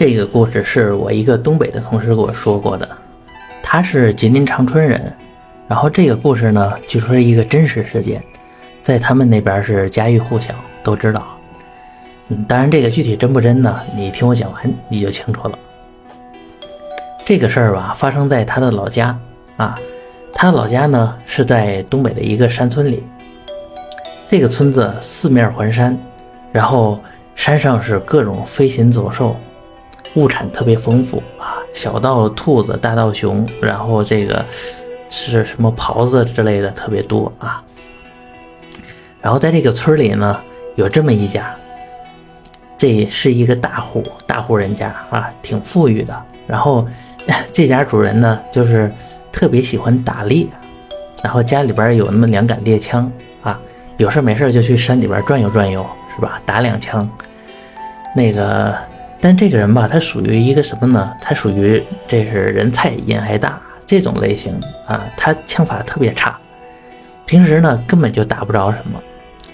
这个故事是我一个东北的同事给我说过的，他是吉林长春人，然后这个故事呢，据说是一个真实事件，在他们那边是家喻户晓，都知道。嗯，当然这个具体真不真呢？你听我讲完你就清楚了。这个事儿吧，发生在他的老家啊，他老家呢是在东北的一个山村里，这个村子四面环山，然后山上是各种飞禽走兽。物产特别丰富啊，小到兔子，大到熊，然后这个是什么狍子之类的特别多啊。然后在这个村里呢，有这么一家，这是一个大户，大户人家啊，挺富裕的。然后这家主人呢，就是特别喜欢打猎，然后家里边有那么两杆猎枪啊，有事没事就去山里边转悠转悠，是吧？打两枪，那个。但这个人吧，他属于一个什么呢？他属于这是人菜瘾还大这种类型啊。他枪法特别差，平时呢根本就打不着什么。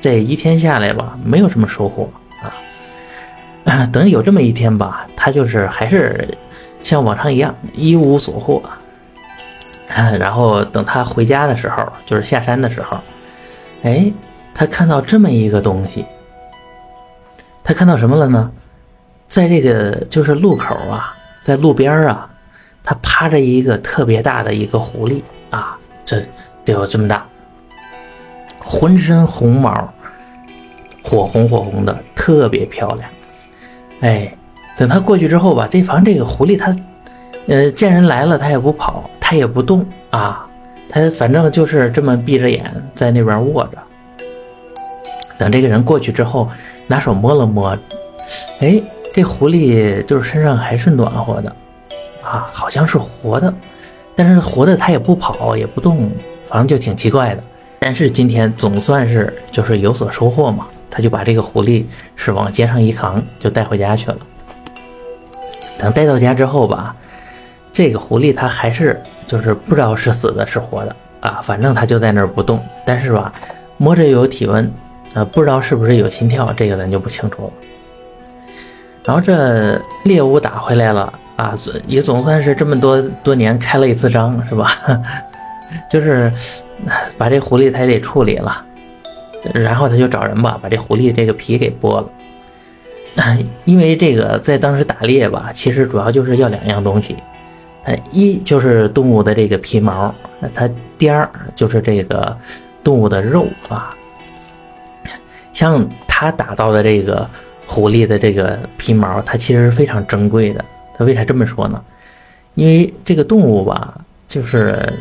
这一天下来吧，没有什么收获啊。等有这么一天吧，他就是还是像往常一样一无所获。然后等他回家的时候，就是下山的时候，哎，他看到这么一个东西。他看到什么了呢？在这个就是路口啊，在路边啊，他趴着一个特别大的一个狐狸啊，这得有这么大，浑身红毛，火红火红的，特别漂亮。哎，等他过去之后吧，这反正这个狐狸它，呃，见人来了它也不跑，它也不动啊，它反正就是这么闭着眼在那边卧着。等这个人过去之后，拿手摸了摸，哎。这狐狸就是身上还是暖和的，啊，好像是活的，但是活的它也不跑也不动，反正就挺奇怪的。但是今天总算是就是有所收获嘛，他就把这个狐狸是往肩上一扛，就带回家去了。等带到家之后吧，这个狐狸它还是就是不知道是死的是活的啊，反正它就在那儿不动。但是吧，摸着有体温，呃，不知道是不是有心跳，这个咱就不清楚了。然后这猎物打回来了啊，也总算是这么多多年开了一次张，是吧？就是把这狐狸他也得处理了，然后他就找人吧，把这狐狸这个皮给剥了。因为这个在当时打猎吧，其实主要就是要两样东西，呃，一就是动物的这个皮毛，那它第二就是这个动物的肉啊。像他打到的这个。狐狸的这个皮毛，它其实是非常珍贵的。它为啥这么说呢？因为这个动物吧，就是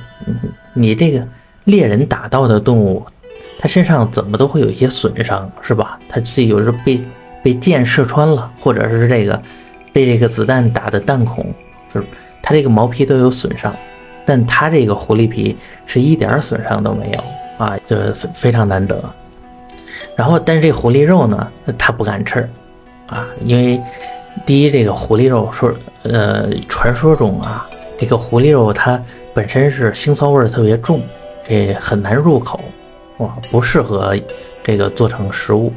你这个猎人打到的动物，它身上怎么都会有一些损伤，是吧？它是有时候被被箭射穿了，或者是这个被这个子弹打的弹孔，就是它这个毛皮都有损伤。但它这个狐狸皮是一点损伤都没有啊，就是非常难得。然后，但是这狐狸肉呢，他不敢吃，啊，因为第一，这个狐狸肉说，呃，传说中啊，这个狐狸肉它本身是腥臊味特别重，这很难入口，哇，不适合这个做成食物。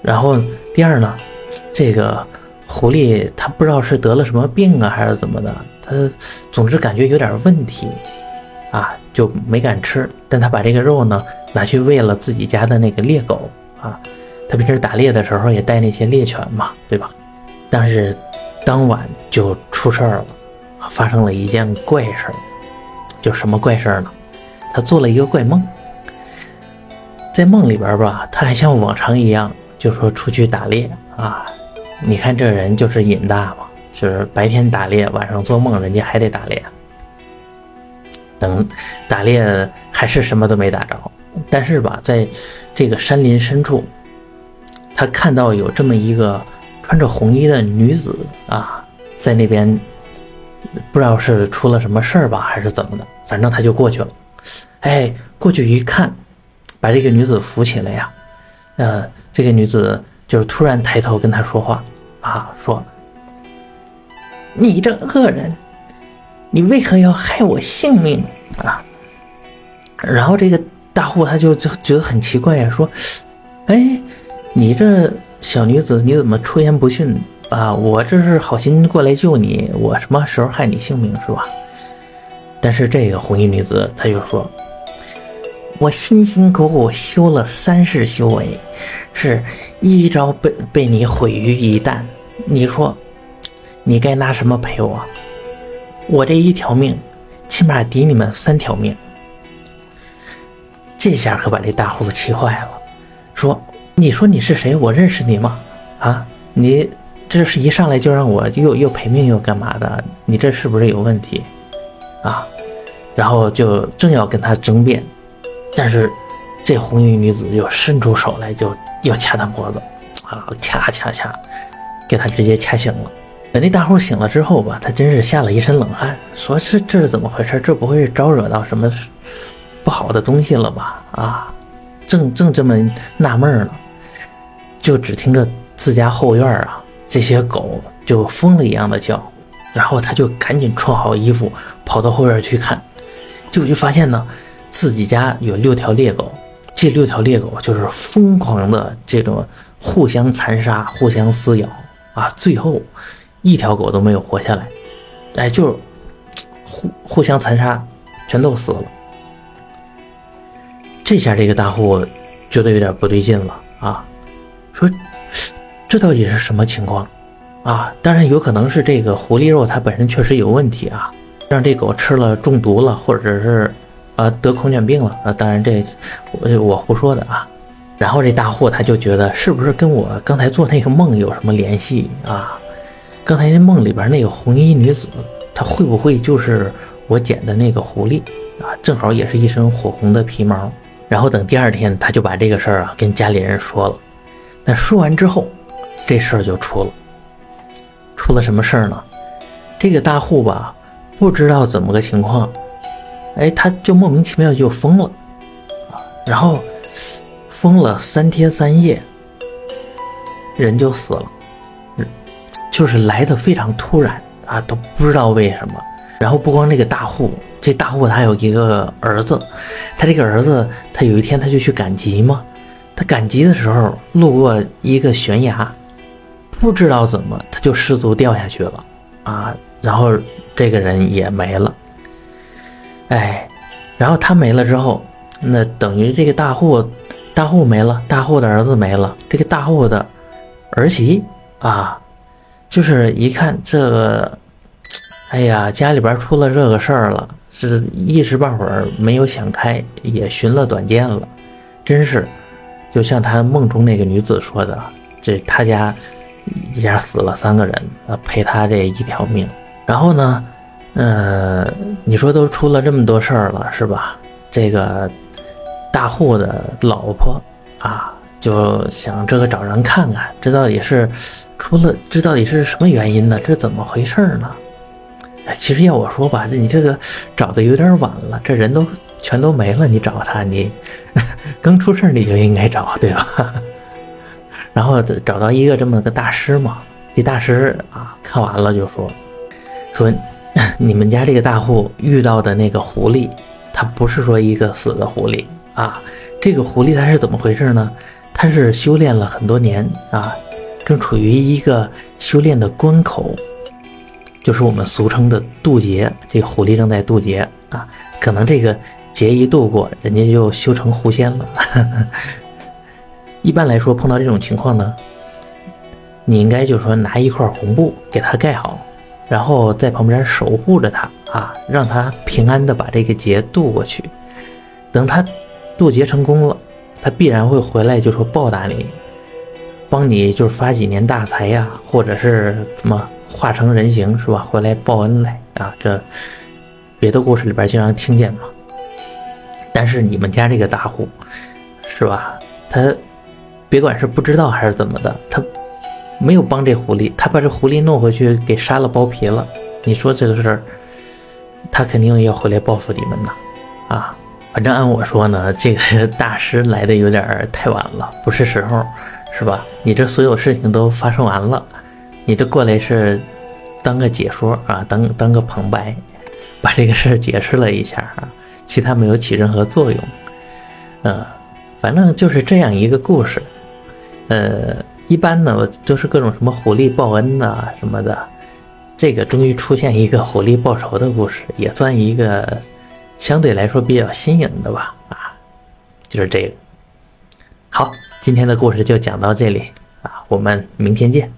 然后第二呢，这个狐狸它不知道是得了什么病啊，还是怎么的，它总之感觉有点问题，啊，就没敢吃。但他把这个肉呢。拿去喂了自己家的那个猎狗啊，他平时打猎的时候也带那些猎犬嘛，对吧？但是当晚就出事儿了，发生了一件怪事儿，就什么怪事儿呢？他做了一个怪梦，在梦里边吧，他还像往常一样，就说出去打猎啊。你看这人就是瘾大嘛，就是白天打猎，晚上做梦，人家还得打猎。等打猎还是什么都没打着。但是吧，在这个山林深处，他看到有这么一个穿着红衣的女子啊，在那边，不知道是出了什么事儿吧，还是怎么的，反正他就过去了。哎，过去一看，把这个女子扶起来呀，呃，这个女子就是突然抬头跟他说话啊，说：“你这恶人，你为何要害我性命啊？”然后这个。大户他就就觉得很奇怪呀，说：“哎，你这小女子你怎么出言不逊，啊，我这是好心过来救你，我什么时候害你性命是吧？但是这个红衣女子她就说，我辛辛苦苦修了三世修为，是一朝被被你毁于一旦，你说你该拿什么赔我？我这一条命，起码抵你们三条命。这下可把这大户气坏了，说：“你说你是谁？我认识你吗？啊，你这是一上来就让我又又赔命又干嘛的？你这是不是有问题？啊？”然后就正要跟他争辩，但是这红衣女子又伸出手来，就要掐他脖子，啊，掐掐掐，给他直接掐醒了。等那大户醒了之后吧，他真是吓了一身冷汗，说：“这这是怎么回事？这不会是招惹到什么？”不好的东西了吧？啊，正正这么纳闷呢，就只听着自家后院啊，这些狗就疯了一样的叫，然后他就赶紧穿好衣服跑到后院去看，结果就发现呢，自己家有六条猎狗，这六条猎狗就是疯狂的这种互相残杀、互相撕咬啊，最后一条狗都没有活下来，哎，就互互相残杀，全都死了。这下这个大户觉得有点不对劲了啊，说这到底是什么情况啊？当然有可能是这个狐狸肉它本身确实有问题啊，让这狗吃了中毒了，或者是啊得狂犬病了啊。当然这我我胡说的啊。然后这大户他就觉得是不是跟我刚才做那个梦有什么联系啊？刚才那梦里边那个红衣女子，她会不会就是我捡的那个狐狸啊？正好也是一身火红的皮毛。然后等第二天，他就把这个事儿啊跟家里人说了。那说完之后，这事儿就出了。出了什么事儿呢？这个大户吧，不知道怎么个情况，哎，他就莫名其妙就疯了啊。然后疯了三天三夜，人就死了，就是来的非常突然啊，都不知道为什么。然后不光那个大户。这大户他有一个儿子，他这个儿子他有一天他就去赶集嘛，他赶集的时候路过一个悬崖，不知道怎么他就失足掉下去了啊，然后这个人也没了，哎，然后他没了之后，那等于这个大户大户没了，大户的儿子没了，这个大户的儿媳啊，就是一看这个。哎呀，家里边出了这个事儿了，是一时半会儿没有想开，也寻了短见了，真是，就像他梦中那个女子说的，这他家一家死了三个人，呃，赔他这一条命。然后呢，呃，你说都出了这么多事儿了，是吧？这个大户的老婆啊，就想这个找人看看，这到底是出了，这到底是什么原因呢？这怎么回事呢？哎，其实要我说吧，你这个找的有点晚了，这人都全都没了，你找他，你 刚出事你就应该找，对吧？然后找到一个这么个大师嘛，这大师啊看完了就说说你们家这个大户遇到的那个狐狸，它不是说一个死的狐狸啊，这个狐狸它是怎么回事呢？它是修炼了很多年啊，正处于一个修炼的关口。就是我们俗称的渡劫，这个狐狸正在渡劫啊，可能这个劫一渡过，人家就修成狐仙了。一般来说，碰到这种情况呢，你应该就是说拿一块红布给他盖好，然后在旁边守护着他啊，让他平安的把这个劫渡过去。等他渡劫成功了，他必然会回来，就说报答你，帮你就是发几年大财呀，或者是怎么。化成人形是吧？回来报恩来啊！这别的故事里边经常听见嘛。但是你们家这个大户是吧？他别管是不知道还是怎么的，他没有帮这狐狸，他把这狐狸弄回去给杀了剥皮了。你说这个事儿，他肯定要回来报复你们呐！啊，反正按我说呢，这个 大师来的有点太晚了，不是时候，是吧？你这所有事情都发生完了。你这过来是当个解说啊，当当个旁白，把这个事儿解释了一下啊，其他没有起任何作用。呃，反正就是这样一个故事。呃，一般呢都是各种什么狐狸报恩呐什么的，这个终于出现一个狐狸报仇的故事，也算一个相对来说比较新颖的吧。啊，就是这个。好，今天的故事就讲到这里啊，我们明天见。